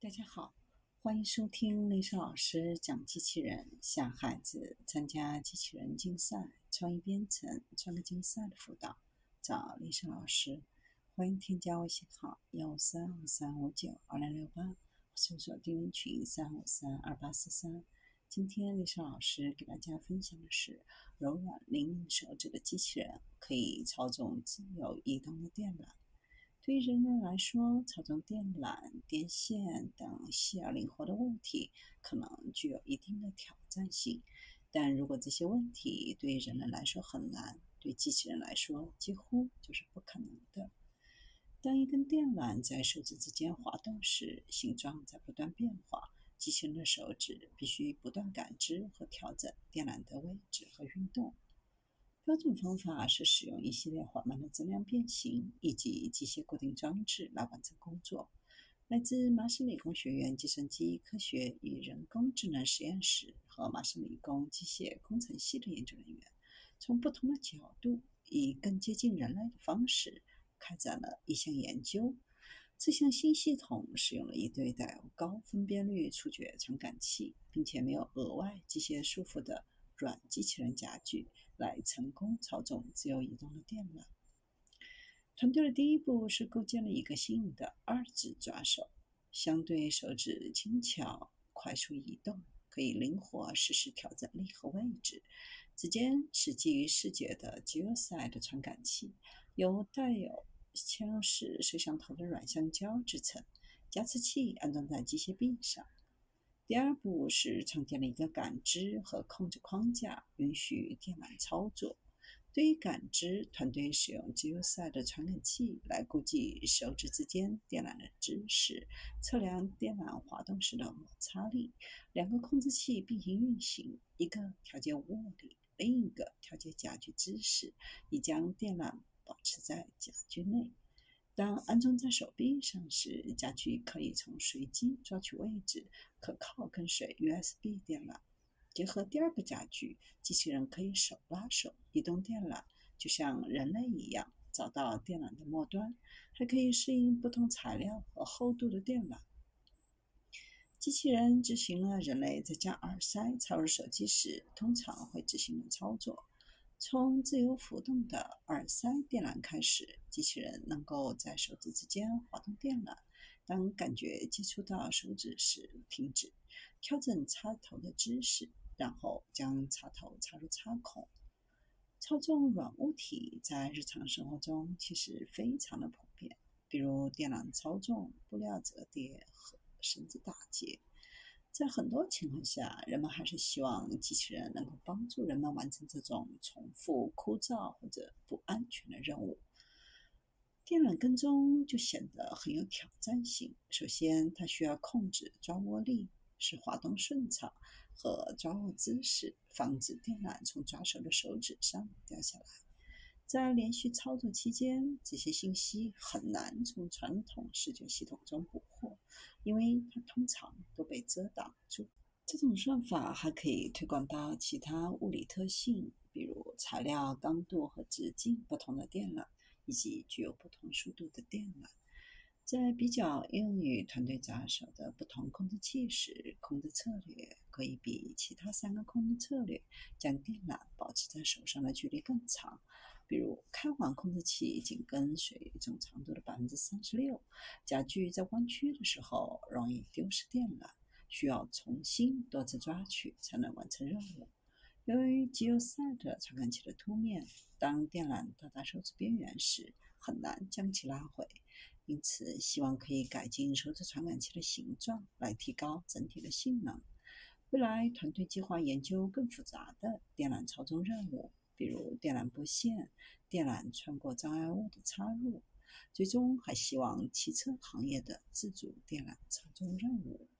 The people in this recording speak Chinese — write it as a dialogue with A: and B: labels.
A: 大家好，欢迎收听丽莎老师讲机器人，向孩子参加机器人竞赛、创意编程、创客竞赛的辅导，找丽莎老师。欢迎添加微信号幺三五三五九二零六八，搜索钉钉群三五三二八四三。今天丽莎老师给大家分享的是柔软灵敏手指的机器人，可以操纵自由移动的电缆。对人类来说，操纵电缆、电线等细而灵活的物体可能具有一定的挑战性。但如果这些问题对人类来说很难，对机器人来说几乎就是不可能的。当一根电缆在手指之间滑动时，形状在不断变化，机器人的手指必须不断感知和调整电缆的位置和运动。标准方法是使用一系列缓慢的质量变形以及机械固定装置来完成工作。来自麻省理工学院计算机科学与人工智能实验室和麻省理工机械工程系的研究人员，从不同的角度，以更接近人类的方式开展了一项研究。这项新系统使用了一对带有高分辨率触觉传感器，并且没有额外机械束缚的软机器人夹具。来成功操纵自由移动的电缆。团队的第一步是构建了一个新颖的二指抓手，相对手指轻巧、快速移动，可以灵活实时调整力和位置。指尖是基于视觉的 Geoside 传感器，由带有嵌入式摄像头的软橡胶制成，加持器安装在机械臂上。第二步是创建了一个感知和控制框架，允许电缆操作。对于感知，团队使用 Geoside 传感器来估计手指之间电缆的姿势，测量电缆滑动时的摩擦力。两个控制器并行运行，一个调节握力，另一个调节夹具姿势，以将电缆保持在夹具内。当安装在手臂上时，家具可以从随机抓取位置，可靠跟随 USB 电缆。结合第二个家具，机器人可以手拉手移动电缆，就像人类一样找到电缆的末端，还可以适应不同材料和厚度的电缆。机器人执行了人类在将耳塞插入手机时通常会执行的操作。从自由浮动的耳塞电缆开始，机器人能够在手指之间滑动电缆。当感觉接触到手指时，停止，调整插头的姿势，然后将插头插入插孔。操纵软物体在日常生活中其实非常的普遍，比如电缆操纵、布料折叠和绳子打结。在很多情况下，人们还是希望机器人能够帮助人们完成这种重复、枯燥或者不安全的任务。电缆跟踪就显得很有挑战性。首先，它需要控制抓握力，使滑动顺畅，和抓握姿势，防止电缆从抓手的手指上掉下来。在连续操作期间，这些信息很难从传统视觉系统中捕获，因为它通常都被遮挡住。这种算法还可以推广到其他物理特性，比如材料刚度和直径不同的电缆，以及具有不同速度的电缆。在比较应用于团队抓手的不同控制器时，控制策略可以比其他三个控制策略将电缆保持在手上的距离更长。比如，开环控制器仅跟随总长度的百分之三十六。夹具在弯曲的时候容易丢失电缆，需要重新多次抓取才能完成任务。由于 Geoside 传感器的凸面，当电缆到达手指边缘时很难将其拉回，因此希望可以改进手指传感器的形状来提高整体的性能。未来，团队计划研究更复杂的电缆操纵任务。比如电缆布线、电缆穿过障碍物的插入，最终还希望汽车行业的自主电缆操纵任务。